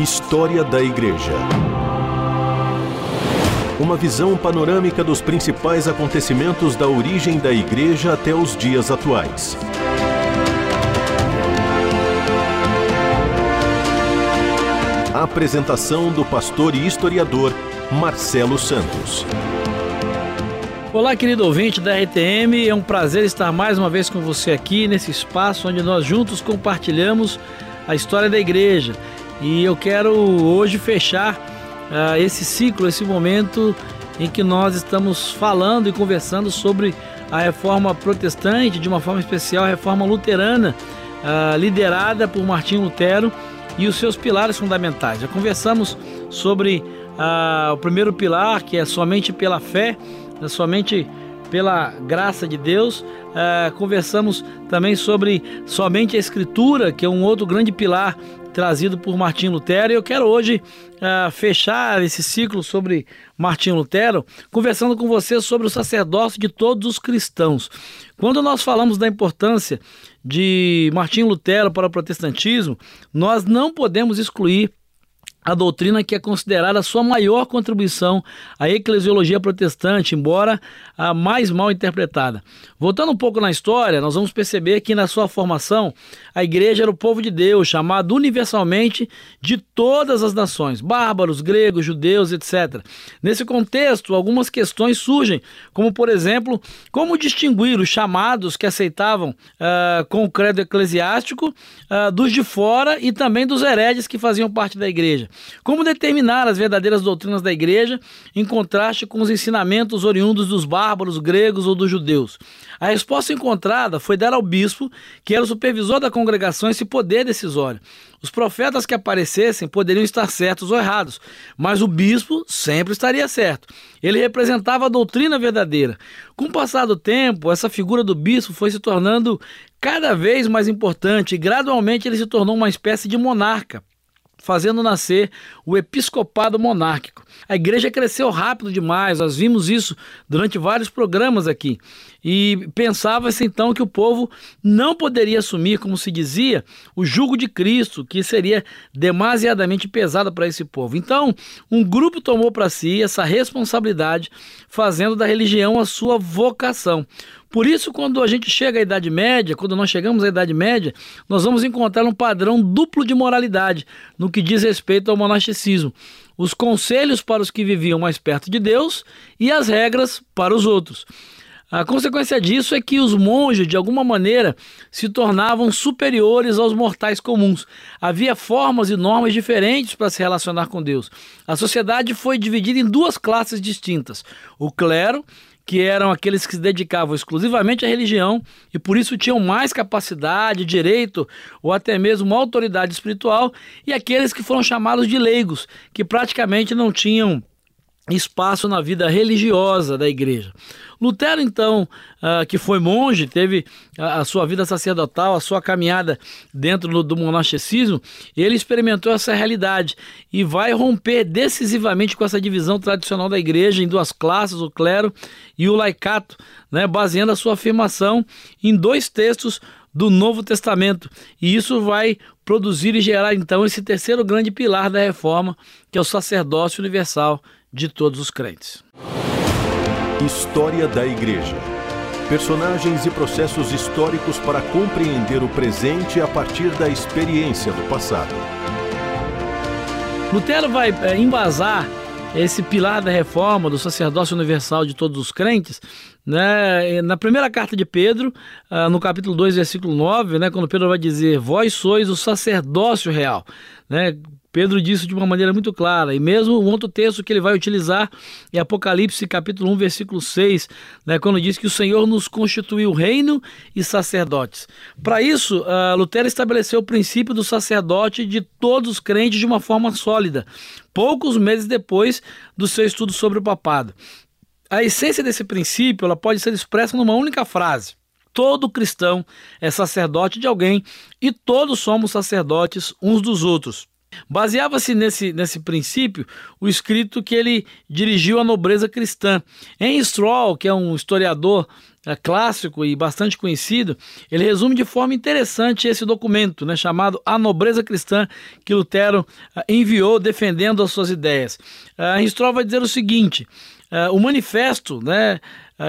História da Igreja. Uma visão panorâmica dos principais acontecimentos da origem da Igreja até os dias atuais. A apresentação do pastor e historiador Marcelo Santos. Olá, querido ouvinte da RTM, é um prazer estar mais uma vez com você aqui nesse espaço onde nós juntos compartilhamos a história da igreja. E eu quero hoje fechar uh, esse ciclo, esse momento em que nós estamos falando e conversando sobre a reforma protestante, de uma forma especial a reforma luterana, uh, liderada por Martinho Lutero e os seus pilares fundamentais. Já conversamos sobre uh, o primeiro pilar, que é somente pela fé, né, somente pela graça de Deus. Uh, conversamos também sobre somente a Escritura, que é um outro grande pilar trazido por Martinho Lutero. E eu quero hoje uh, fechar esse ciclo sobre Martinho Lutero, conversando com você sobre o sacerdócio de todos os cristãos. Quando nós falamos da importância de Martinho Lutero para o protestantismo, nós não podemos excluir a doutrina que é considerada a sua maior contribuição à eclesiologia protestante, embora a mais mal interpretada. Voltando um pouco na história, nós vamos perceber que na sua formação a igreja era o povo de Deus, chamado universalmente de todas as nações, bárbaros, gregos, judeus, etc. Nesse contexto, algumas questões surgem, como por exemplo, como distinguir os chamados que aceitavam uh, com o credo eclesiástico uh, dos de fora e também dos heredes que faziam parte da igreja. Como determinar as verdadeiras doutrinas da igreja em contraste com os ensinamentos oriundos dos bárbaros gregos ou dos judeus? A resposta encontrada foi dar ao bispo, que era o supervisor da congregação, esse poder decisório. Os profetas que aparecessem poderiam estar certos ou errados, mas o bispo sempre estaria certo. Ele representava a doutrina verdadeira. Com o passar do tempo, essa figura do bispo foi se tornando cada vez mais importante e gradualmente ele se tornou uma espécie de monarca fazendo nascer o episcopado monárquico. A igreja cresceu rápido demais, nós vimos isso durante vários programas aqui. E pensava-se então que o povo não poderia assumir, como se dizia, o jugo de Cristo, que seria demasiadamente pesado para esse povo. Então, um grupo tomou para si essa responsabilidade, fazendo da religião a sua vocação. Por isso, quando a gente chega à Idade Média, quando nós chegamos à Idade Média, nós vamos encontrar um padrão duplo de moralidade no que diz respeito ao monasticismo. Os conselhos para os que viviam mais perto de Deus e as regras para os outros. A consequência disso é que os monges, de alguma maneira, se tornavam superiores aos mortais comuns. Havia formas e normas diferentes para se relacionar com Deus. A sociedade foi dividida em duas classes distintas: o clero que eram aqueles que se dedicavam exclusivamente à religião e por isso tinham mais capacidade, direito ou até mesmo autoridade espiritual, e aqueles que foram chamados de leigos, que praticamente não tinham espaço na vida religiosa da igreja. Lutero, então, uh, que foi monge, teve a, sua vida sacerdotal, a sua caminhada dentro do, do monasticismo, ele experimentou essa realidade e vai romper decisivamente com essa divisão tradicional da igreja em duas classes, o clero e o laicato, né, baseando a sua afirmação em dois textos do Novo Testamento. E isso vai produzir e gerar então esse terceiro grande pilar da reforma, que é o sacerdócio universal de todos os crentes. História da Igreja. Personagens e processos históricos para compreender o presente a partir da experiência do passado. Lutero vai é, embasar esse pilar da reforma do sacerdócio universal de todos os crentes, né? Na primeira carta de Pedro, uh, no capítulo 2, versículo 9, né, quando Pedro vai dizer: "Vós sois o sacerdócio real", né? Pedro disse de uma maneira muito clara, e mesmo o outro texto que ele vai utilizar em Apocalipse capítulo 1, versículo 6, né, quando diz que o Senhor nos constituiu reino e sacerdotes. Para isso, uh, Lutero estabeleceu o princípio do sacerdote de todos os crentes de uma forma sólida, poucos meses depois do seu estudo sobre o papado. A essência desse princípio ela pode ser expressa numa única frase. Todo cristão é sacerdote de alguém e todos somos sacerdotes uns dos outros. Baseava-se nesse, nesse princípio o escrito que ele dirigiu à nobreza cristã. Em Stroll, que é um historiador é, clássico e bastante conhecido, ele resume de forma interessante esse documento, né, chamado A Nobreza Cristã, que Lutero uh, enviou defendendo as suas ideias. Uh, Stroll vai dizer o seguinte: uh, o manifesto, né,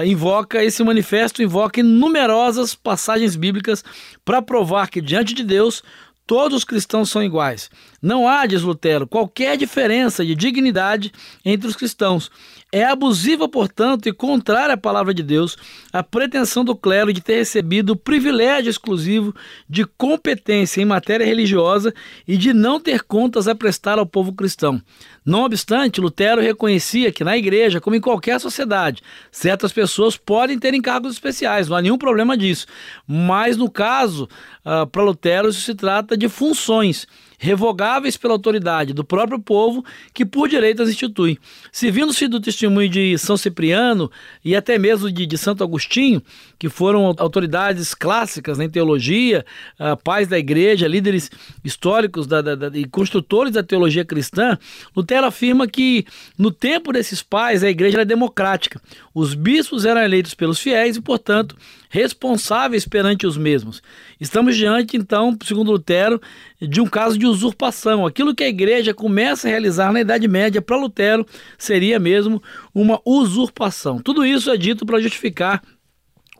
invoca esse manifesto invoca numerosas passagens bíblicas para provar que diante de Deus Todos os cristãos são iguais. Não há, diz Lutero, qualquer diferença de dignidade entre os cristãos. É abusiva, portanto, e contrária à palavra de Deus, a pretensão do clero de ter recebido o privilégio exclusivo de competência em matéria religiosa e de não ter contas a prestar ao povo cristão. Não obstante, Lutero reconhecia que na igreja, como em qualquer sociedade, certas pessoas podem ter encargos especiais, não há nenhum problema disso. Mas no caso, uh, para Lutero, isso se trata de funções revogáveis pela autoridade do próprio povo que por direito as institui. Servindo-se do testemunho de São Cipriano e até mesmo de, de Santo Agostinho, que foram autoridades clássicas em teologia, uh, pais da igreja, líderes históricos da, da, da, e construtores da teologia cristã, Lutero afirma que no tempo desses pais a igreja era democrática. Os bispos eram eleitos pelos fiéis e, portanto, responsáveis perante os mesmos. Estamos diante, então, segundo Lutero, de um caso de usurpação. Aquilo que a igreja começa a realizar na Idade Média para Lutero seria mesmo uma usurpação. Tudo isso é dito para justificar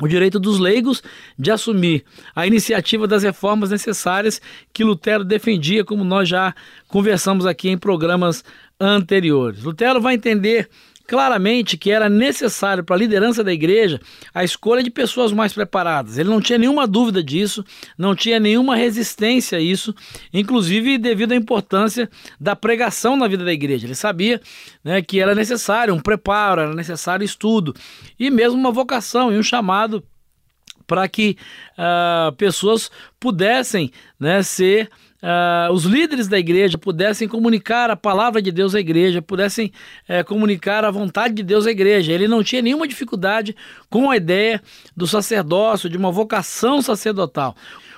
o direito dos leigos de assumir a iniciativa das reformas necessárias que Lutero defendia, como nós já conversamos aqui em programas anteriores. Lutero vai entender claramente que era necessário para a liderança da igreja a escolha de pessoas mais preparadas. Ele não tinha nenhuma dúvida disso, não tinha nenhuma resistência a isso, inclusive devido à importância da pregação na vida da igreja. Ele sabia né, que era necessário um preparo, era necessário estudo e mesmo uma vocação e um chamado para que uh, pessoas pudessem né, ser uh, os líderes da igreja pudessem comunicar a palavra de Deus à igreja, pudessem uh, comunicar a vontade de Deus à igreja. Ele não tinha nenhuma dificuldade com a ideia do sacerdócio, de uma vocação sacerdotal.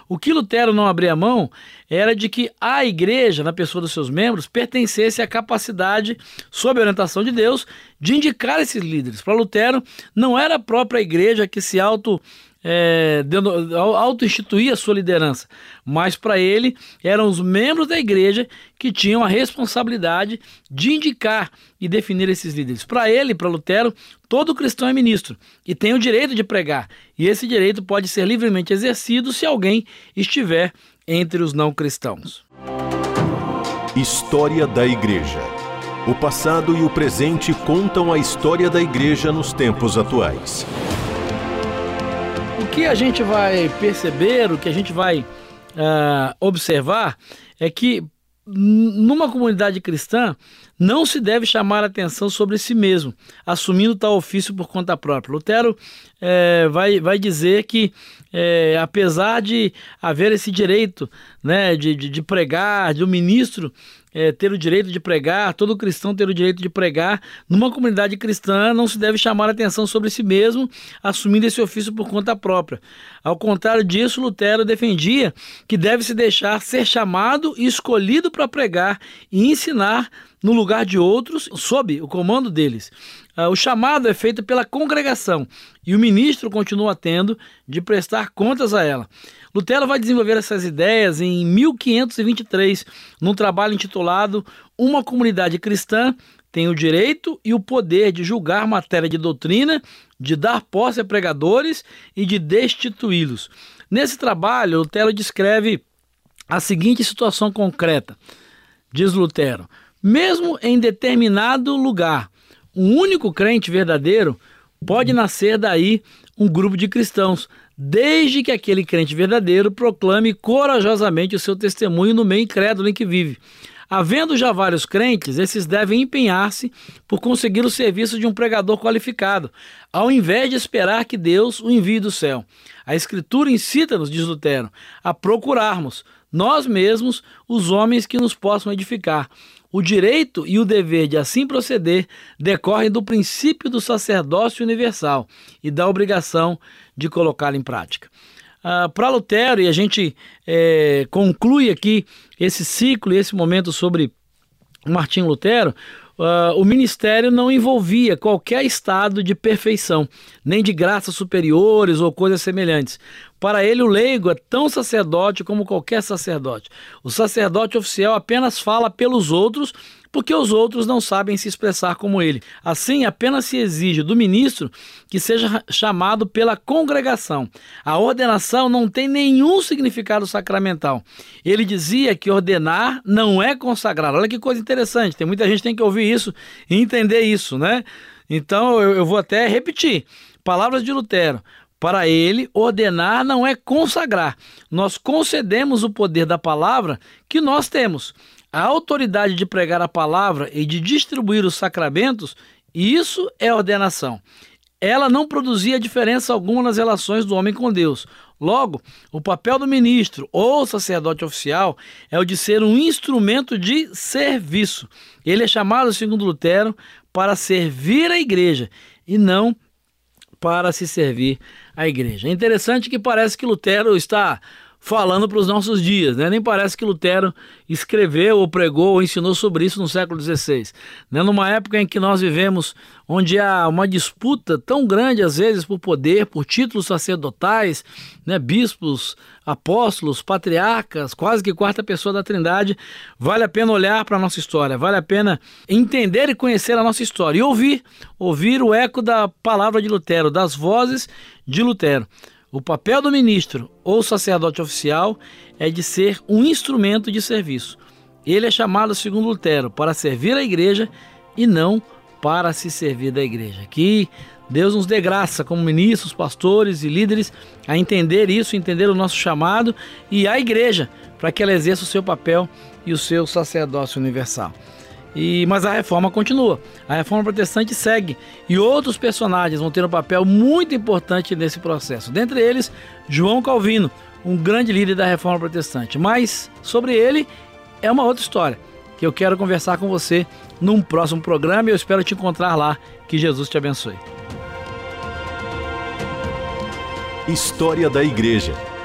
O que Lutero não abria mão era de que a igreja, na pessoa dos seus membros, pertencesse à capacidade, sob a orientação de Deus, de indicar esses líderes. Para Lutero, não era a própria igreja que se auto é, auto-instituir a sua liderança, mas para ele eram os membros da igreja que tinham a responsabilidade de indicar e definir esses líderes. Para ele, para Lutero, todo cristão é ministro e tem o direito de pregar, e esse direito pode ser livremente exercido se alguém estiver entre os não cristãos. História da Igreja. O passado e o presente contam a história da Igreja nos tempos atuais que a gente vai perceber, o que a gente vai uh, observar é que numa comunidade cristã não se deve chamar atenção sobre si mesmo, assumindo tal ofício por conta própria. Lutero é, vai, vai dizer que, é, apesar de haver esse direito né, de, de, de pregar, de um ministro é, ter o direito de pregar, todo cristão ter o direito de pregar. Numa comunidade cristã não se deve chamar atenção sobre si mesmo, assumindo esse ofício por conta própria. Ao contrário disso, Lutero defendia que deve se deixar ser chamado e escolhido para pregar e ensinar no lugar de outros, sob o comando deles. Uh, o chamado é feito pela congregação e o ministro continua tendo de prestar contas a ela. Lutero vai desenvolver essas ideias em 1523, num trabalho intitulado Uma Comunidade Cristã tem o direito e o poder de julgar matéria de doutrina, de dar posse a pregadores e de destituí-los. Nesse trabalho, Lutero descreve a seguinte situação concreta. Diz Lutero: mesmo em determinado lugar, um único crente verdadeiro pode nascer daí um grupo de cristãos, desde que aquele crente verdadeiro proclame corajosamente o seu testemunho no meio incrédulo em que vive. Havendo já vários crentes, esses devem empenhar-se por conseguir o serviço de um pregador qualificado, ao invés de esperar que Deus o envie do céu. A Escritura incita-nos, diz Lutero, a procurarmos, nós mesmos, os homens que nos possam edificar. O direito e o dever de assim proceder decorrem do princípio do sacerdócio universal e da obrigação de colocá-lo em prática. Uh, Para Lutero, e a gente é, conclui aqui esse ciclo e esse momento sobre Martinho Lutero, uh, o ministério não envolvia qualquer estado de perfeição, nem de graças superiores ou coisas semelhantes. Para ele, o leigo é tão sacerdote como qualquer sacerdote. O sacerdote oficial apenas fala pelos outros porque os outros não sabem se expressar como ele. Assim, apenas se exige do ministro que seja chamado pela congregação. A ordenação não tem nenhum significado sacramental. Ele dizia que ordenar não é consagrar. Olha que coisa interessante, tem muita gente que tem que ouvir isso e entender isso, né? Então eu, eu vou até repetir. Palavras de Lutero. Para ele, ordenar não é consagrar. Nós concedemos o poder da palavra que nós temos a autoridade de pregar a palavra e de distribuir os sacramentos, isso é ordenação. Ela não produzia diferença alguma nas relações do homem com Deus. Logo, o papel do ministro ou sacerdote oficial é o de ser um instrumento de serviço. Ele é chamado, segundo Lutero, para servir a igreja e não para se servir à igreja. É interessante que parece que Lutero está falando para os nossos dias. Né? Nem parece que Lutero escreveu ou pregou ou ensinou sobre isso no século XVI. Né? Numa época em que nós vivemos, onde há uma disputa tão grande às vezes por poder, por títulos sacerdotais, né? bispos, apóstolos, patriarcas, quase que quarta pessoa da Trindade, vale a pena olhar para a nossa história, vale a pena entender e conhecer a nossa história e ouvir, ouvir o eco da palavra de Lutero, das vozes de Lutero. O papel do ministro ou sacerdote oficial é de ser um instrumento de serviço. Ele é chamado, segundo Lutero, para servir a igreja e não para se servir da igreja. Que Deus nos dê graça, como ministros, pastores e líderes, a entender isso, entender o nosso chamado e a igreja, para que ela exerça o seu papel e o seu sacerdócio universal. E, mas a reforma continua. A reforma protestante segue. E outros personagens vão ter um papel muito importante nesse processo. Dentre eles, João Calvino, um grande líder da reforma protestante. Mas sobre ele é uma outra história que eu quero conversar com você num próximo programa e eu espero te encontrar lá. Que Jesus te abençoe. História da Igreja